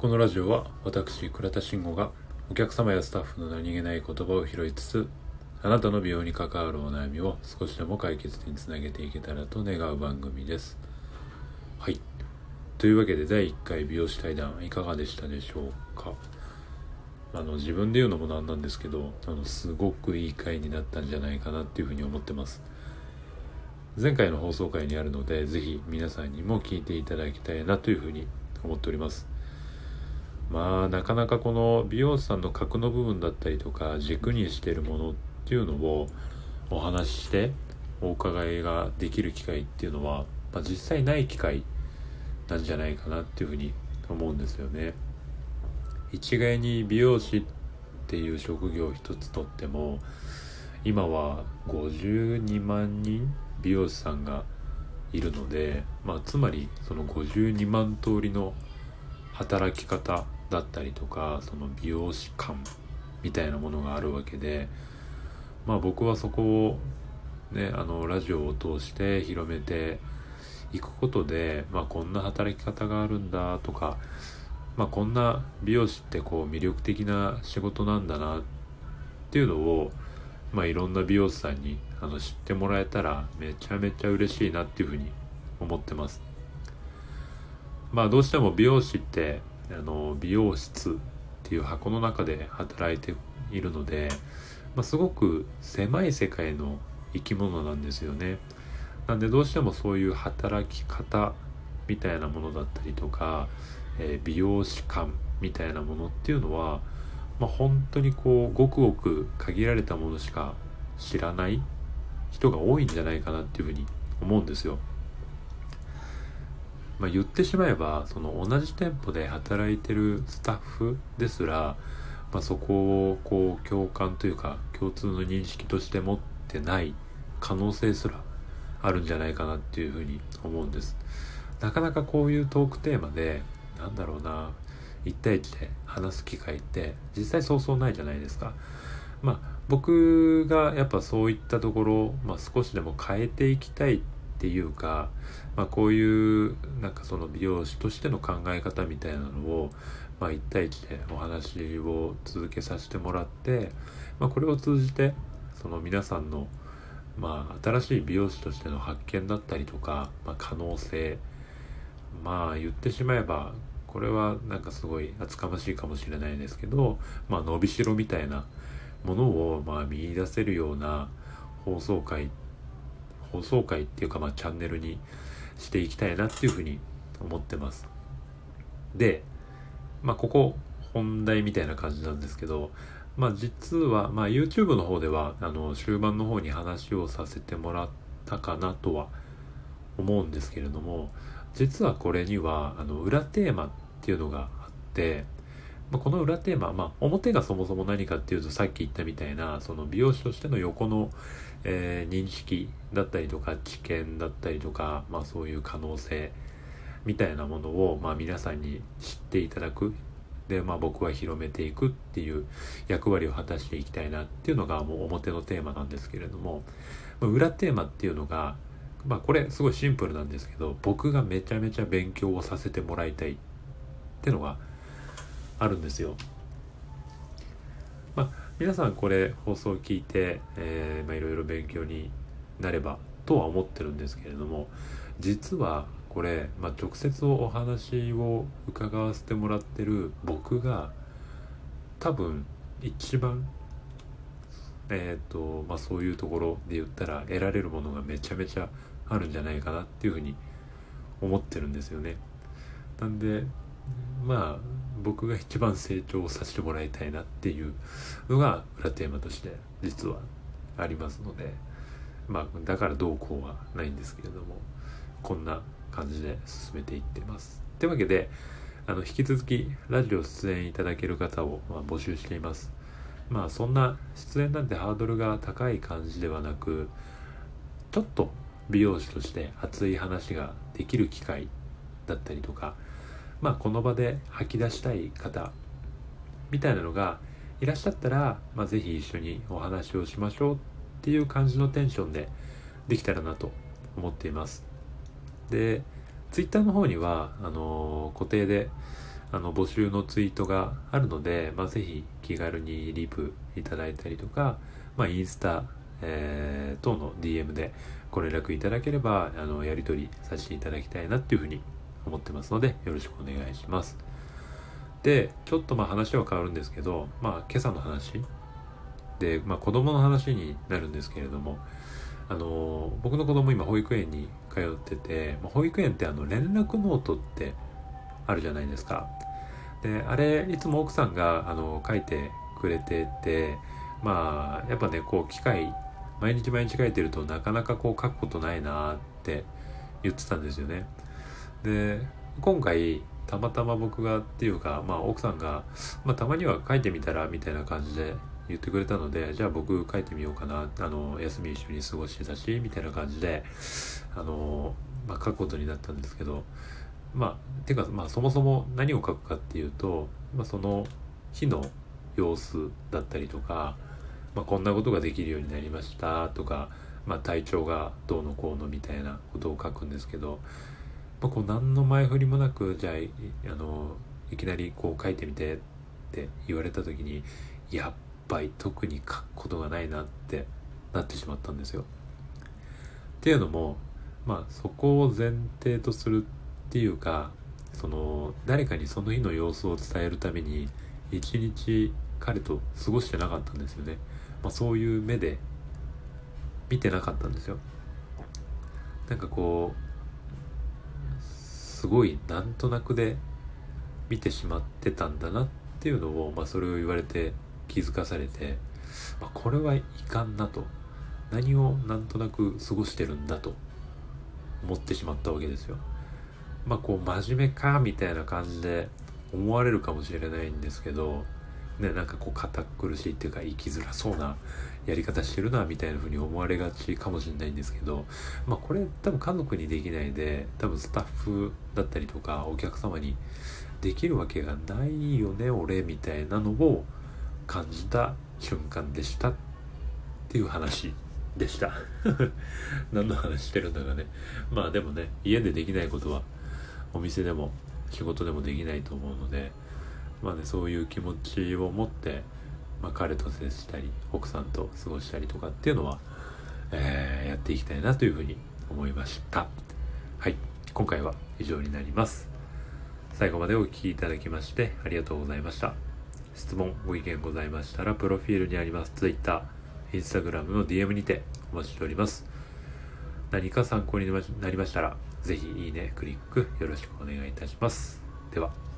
このラジオは私倉田慎吾がお客様やスタッフの何気ない言葉を拾いつつあなたの美容に関わるお悩みを少しでも解決につなげていけたらと願う番組です。はい。というわけで第1回美容師対談いかがでしたでしょうか？あの自分で言うのもなんなんですけどあのすごくいい回になったんじゃないかなっていうふうに思ってます。前回の放送回にあるのでぜひ皆さんにも聞いていただきたいなというふうに思っております。まあなかなかこの美容師さんの核の部分だったりとか軸にしてるものっていうのをお話ししてお伺いができる機会っていうのは、まあ、実際ない機会なんじゃないかなっていうふうに思うんですよね。一概に美容師っていう職業一つとっても今は52万人美容師さんがいるので、まあ、つまりその52万通りの働き方だったりとかその美容師感みたいなものがあるわけでまあ僕はそこをねあのラジオを通して広めていくことで、まあ、こんな働き方があるんだとか、まあ、こんな美容師ってこう魅力的な仕事なんだなっていうのを、まあ、いろんな美容師さんにあの知ってもらえたらめちゃめちゃ嬉しいなっていうふうに思ってます。まあどうしても美容師ってあの美容室っていう箱の中で働いているので、まあ、すごく狭い世界の生き物なんですよね。なんでどうしてもそういう働き方みたいなものだったりとか、えー、美容師感みたいなものっていうのは、まあ、本当にこうごくごく限られたものしか知らない人が多いんじゃないかなっていうふうに思うんですよ。まあ、言ってしまえばその同じ店舗で働いてるスタッフですら、まあ、そこをこう共感というか共通の認識として持ってない可能性すらあるんじゃないかなっていうふうに思うんです。なかなかこういうトークテーマでなんだろうな1対1で話す機会って実際そうそうないじゃないですか。まあ僕がやっぱそういったところ、まあ、少しでも変えていきたいってていうかまあ、こういうなんかその美容師としての考え方みたいなのを、まあ、1対1でお話を続けさせてもらって、まあ、これを通じてその皆さんの、まあ、新しい美容師としての発見だったりとか、まあ、可能性まあ言ってしまえばこれはなんかすごい厚かましいかもしれないですけど、まあ、伸びしろみたいなものをまあ見出せるような放送回放送回っていうかまあチャンネルにしていきたいなっていうふうに思ってます。で、まあ、ここ本題みたいな感じなんですけど、まあ、実は、まあ、YouTube の方ではあの終盤の方に話をさせてもらったかなとは思うんですけれども実はこれにはあの裏テーマっていうのがあって、まあ、この裏テーマ、まあ、表がそもそも何かっていうとさっき言ったみたいなその美容師としての横のえー、認識だったりとか知見だったりとか、まあ、そういう可能性みたいなものを、まあ、皆さんに知っていただく。で、まあ、僕は広めていくっていう役割を果たしていきたいなっていうのがもう表のテーマなんですけれども、まあ、裏テーマっていうのが、まあ、これすごいシンプルなんですけど僕がめちゃめちゃ勉強をさせてもらいたいっていうのがあるんですよ。まあ皆さんこれ放送を聞いて、えー、まあ、いろいろ勉強になればとは思ってるんですけれども実はこれ、まあ、直接お話を伺わせてもらってる僕が多分一番えっ、ー、とまあそういうところで言ったら得られるものがめちゃめちゃあるんじゃないかなっていうふうに思ってるんですよね。なんでまあ僕が一番成長させてもらいたいなっていうのが裏テーマとして実はありますのでまあだからどうこうはないんですけれどもこんな感じで進めていってます。というわけであの引き続きラジオ出演いただける方を、ま、募集しています。まあそんな出演なんてハードルが高い感じではなくちょっと美容師として熱い話ができる機会だったりとかまあ、この場で吐き出したい方みたいなのがいらっしゃったら、まあ、ぜひ一緒にお話をしましょうっていう感じのテンションでできたらなと思っています。で、ツイッターの方には、あのー、固定であの募集のツイートがあるので、まあ、ぜひ気軽にリプいただいたりとか、まあ、インスタ、えー、等の DM でご連絡いただければあのやり取りさせていただきたいなっていうふうに思ってますのでよろしくお願いします。でちょっとまあ話は変わるんですけど、まあ、今朝の話。で、まあ、子供の話になるんですけれどもあの僕の子供今保育園に通ってて、まあ、保育園ってあの連絡ノートってあるじゃないですか。であれいつも奥さんがあの書いてくれててまあやっぱねこう機械毎日毎日書いてるとなかなかこう書くことないなって言ってたんですよね。で今回たまたま僕がっていうか、まあ、奥さんが、まあ、たまには書いてみたらみたいな感じで言ってくれたのでじゃあ僕書いてみようかなあの休み一緒に過ごしてたしみたいな感じであの、まあ、書くことになったんですけどまあてか、まあ、そもそも何を書くかっていうと、まあ、その日の様子だったりとか、まあ、こんなことができるようになりましたとか、まあ、体調がどうのこうのみたいなことを書くんですけど、まあ、こう何の前振りもなくじゃああのいきなりこう書いてみてって言われた時にやっぱり特に書くことがないなってなってしまったんですよ。っていうのもまあそこを前提とするっていうかその誰かにその日の様子を伝えるために一日彼と過ごしてなかったんですよね、まあ、そういう目で見てなかったんですよなんかこうすごいなんとなくで見てしまってたんだなっていうのを、まあ、それを言われて気づかされて、まあ、これはいかんなと。何をなんとなく過ごしてるんだと。思ってしまったわけですよ。まあこう真面目かみたいな感じで思われるかもしれないんですけどねなんかこう堅苦しいっていうか生きづらそうなやり方してるなみたいな風に思われがちかもしれないんですけどまあこれ多分家族にできないで多分スタッフだったりとかお客様にできるわけがないよね俺みたいなのを感じた瞬間でしたっていう話でした。何の話してるんだかね。まあでもね家でできないことはお店でも仕事でもできないと思うのでまあねそういう気持ちを持って、まあ、彼と接したり奥さんと過ごしたりとかっていうのは、えー、やっていきたいなというふうに思いました。はい。今回は以上になります。最後までお聴きいただきましてありがとうございました。質問ご意見ございましたらプロフィールにあります。Twitter インスタグラムの DM にてお待ちしております。何か参考になりましたらぜひいいね、クリックよろしくお願いいたします。では。